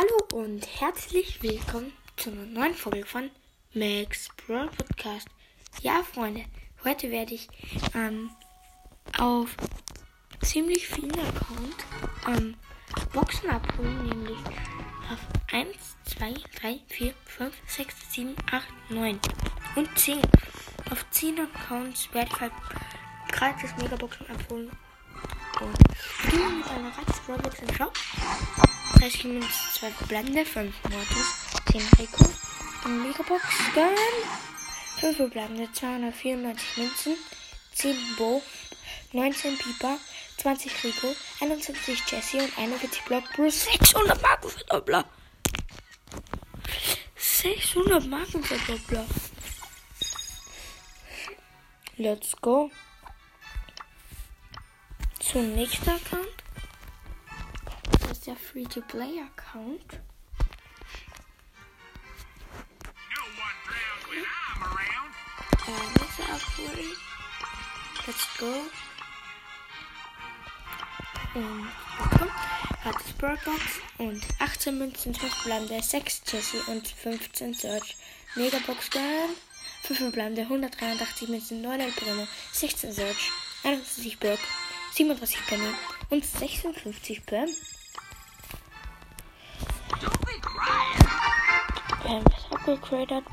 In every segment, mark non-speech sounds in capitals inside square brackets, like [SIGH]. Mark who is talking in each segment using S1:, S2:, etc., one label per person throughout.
S1: Hallo und herzlich willkommen zu einer neuen Folge von Max Brawl Podcast. Ja, Freunde, heute werde ich ähm, auf ziemlich vielen Accounts ähm, Boxen abholen, nämlich auf 1, 2, 3, 4, 5, 6, 7, 8, 9 und 10. Auf 10 Accounts werde ich halt gratis Megaboxen abholen. Und beginnen mit einer gratis Brawlbox im Shop. 30 Minuten, 2 verbleibende, 5 Mortis, 10 Rico, eine Megabox, Gun, 5 verbleibende, 294 Münzen, 10 Bo, 19 Piper, 20 Rico, 21 Jesse und 41 Block plus 600 Marken für Doppler. 600 Marken für Doppler. Let's go. Zum nächsten Account. Der Free-to-Play-Account. Äh, Wasser abholen. Let's go. Und bekommen. Hat das Box und 18 Münzen, 5 bleibende, 6 Jesse und 15 Search. Megabox Gun. 5 bleibende, 183 Münzen, 9 El Primo, 16 Search, 21 Burg, 37 Penny und 56 Pam. Ähm, das abgegradet.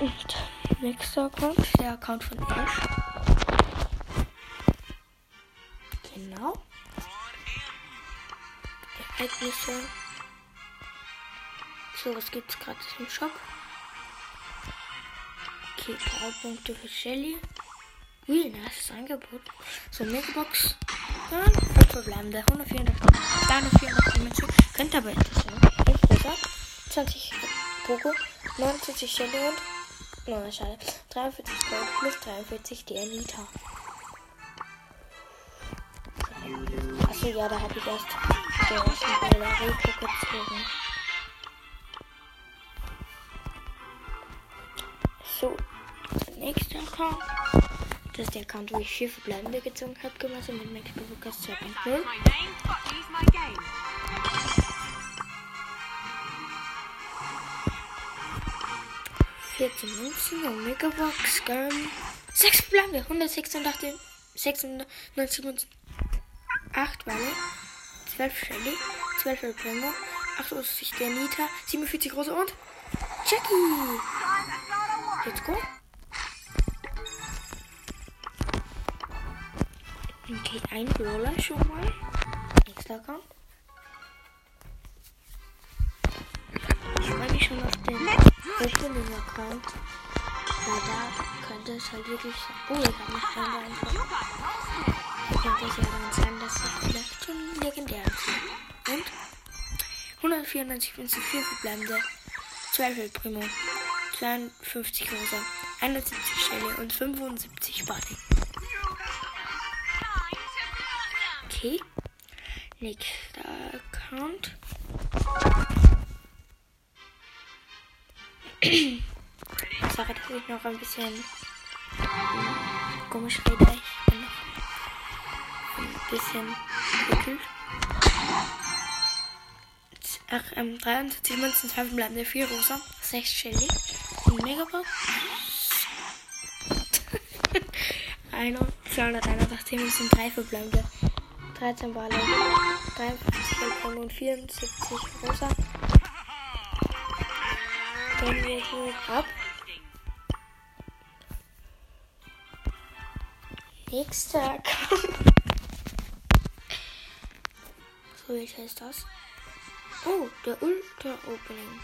S1: Und nächster Account, der Account von Ash. Genau. Ereignisse. So, was gibt's gerade im Shop? Okay, Powerpunkte für Shelly. Ui, nice Angebot. So, Megabox. Dann 5 verbleibende. 104, 304 Münzen. Könnte aber etwas sein. 5 Rosa. 20 Poco. 29 Shelly und. Nein, schade. 43 Gold plus 43 die Anita. Achso, ja, da habe ich erst den ersten Brawler Rico gezogen. So, der nächste Account. Das ist der Account, wo ich vier verbleibende gezogen habe, gemeinsam mit Max Lukas 2.0. 14 Münzen, Omega Box, Gun. 6 verbleibende, 186, 96 Münzen. 8 Walle, 12 Shelly, 12 El Primo, 88 der Nita, 47 große und Jackie. Let's go. Okay, ein Brawler schon mal. Nächster Account. Schon auf den Opening Account. Weil da könnte es halt wirklich. Oh, ich habe mich scheinbar einfach. Könnte es ja dann sein, dass es vielleicht schon legendär ist. Und 194 Münzen, 4 verbleibende, 12 El Primo, 52 Rosa, 71 Schelle und 75 Body. Okay. Nächster Account. [CLEARS THROAT] Sache, dass ich noch ein bisschen komisch rede. Ich bin noch ein bisschen gekühlt. Ach, ähm, 73 Münzen, 2 verbleibende, 4 rosa, 6 Shelly, ein Megabox. [LAUGHS] 281 Münzen, 3 verbleibende, 13 Balle, 53 Gelbron und 74 rosa. Gehen wir hier ab. Nächster Account. So, welcher ist das? Oh, der Ultra Opening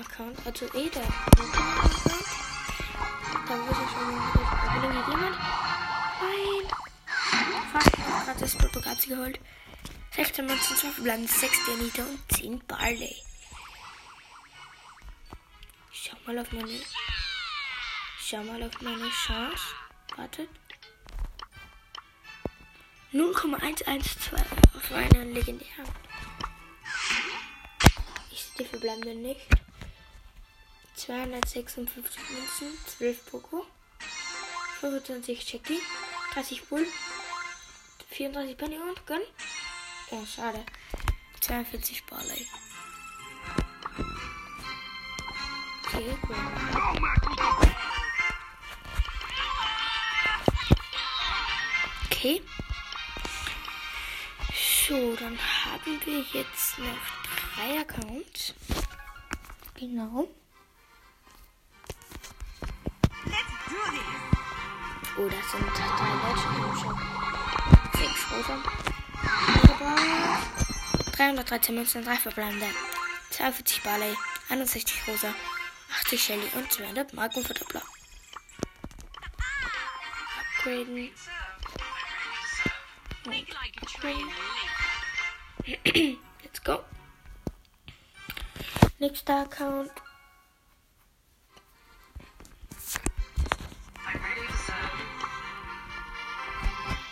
S1: Account. Also eh der Opening Account. Da muss ich schon mal Opening hat jemand. Nein. Fast gerade das Protokazi geholt. 16 Münzen, 2 verbleiben, 6 Dianita und 10 Barley. Schau mal auf meine. Schau mal auf meine Chance. Wartet. 0,112 auf einer legendären. Ich sehe die verbleibenden nicht. 256 Münzen, 12 Poco, 25 Jackie, 30 Bull, 34 Penny und Gun. Oh, schade. 42 Barley. Okay, cool. So, dann haben wir jetzt noch drei Accounts. Genau. Oh, das sind drei Leute Shop. Sechs rosa. Aber 313 Münzen, drei verbleibende. 42 Barley, 61 rosa, 80 Shelly und 200 Marken für Doppler. Upgraden.
S2: Train leap.
S1: Let's go. Nächster Account.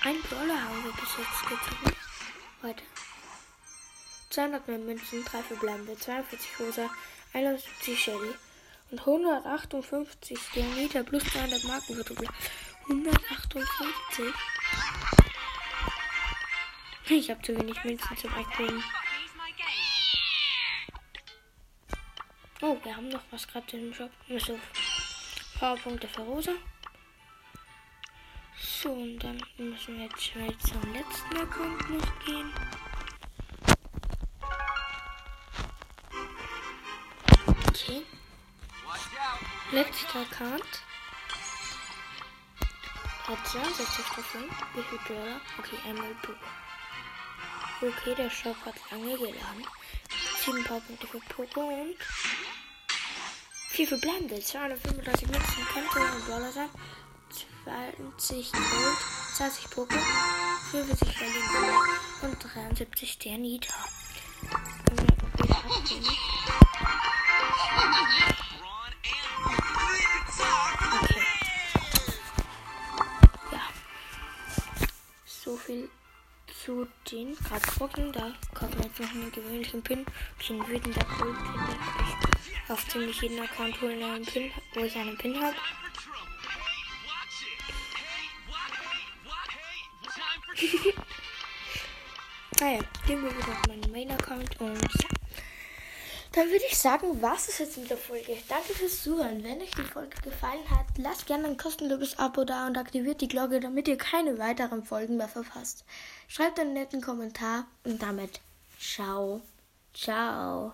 S1: Ein Brawler haben wir bis jetzt gezogen. Weiter. 200 mehr Münzen, 3 verbleibende, 42 rosa, 71 Shelly und 158 Diameter plus 200 Marken Doppel. 158. Ich habe zu wenig Münzen zum
S2: game.
S1: Oh, wir haben noch was gerade im Shop. Also Powerpunkte für Rosa. So, und dann müssen wir jetzt schnell zum letzten Account gehen. Letzter Account. Hat 62 Trophäen. Wie viel Dollar? Okay, einmal Poco. Okay, der Shop hat lange geladen. 7 Powerpunkte für Poco und 4 verbleibende, 235 Münzen könnte ein Dollar sein, 20 Gold, 20 Poké, 45 Berlin und 73 Sternita. Können den Kartboxen. Da kaufen wir jetzt noch einen gewöhnlichen Pin. Wütender. Den hab ich auf ziemlich jeden Account holen einen Pin, wo ich einen Pin habe. Naja, [LAUGHS] gehen wir wieder auf meinen Main-Account und. Dann würde ich sagen, was ist jetzt mit der Folge? Danke fürs Zuhören. Wenn euch die Folge gefallen hat, lasst gerne ein kostenloses Abo da und aktiviert die Glocke, damit ihr keine weiteren Folgen mehr verpasst. Schreibt einen netten Kommentar und damit ciao. Ciao.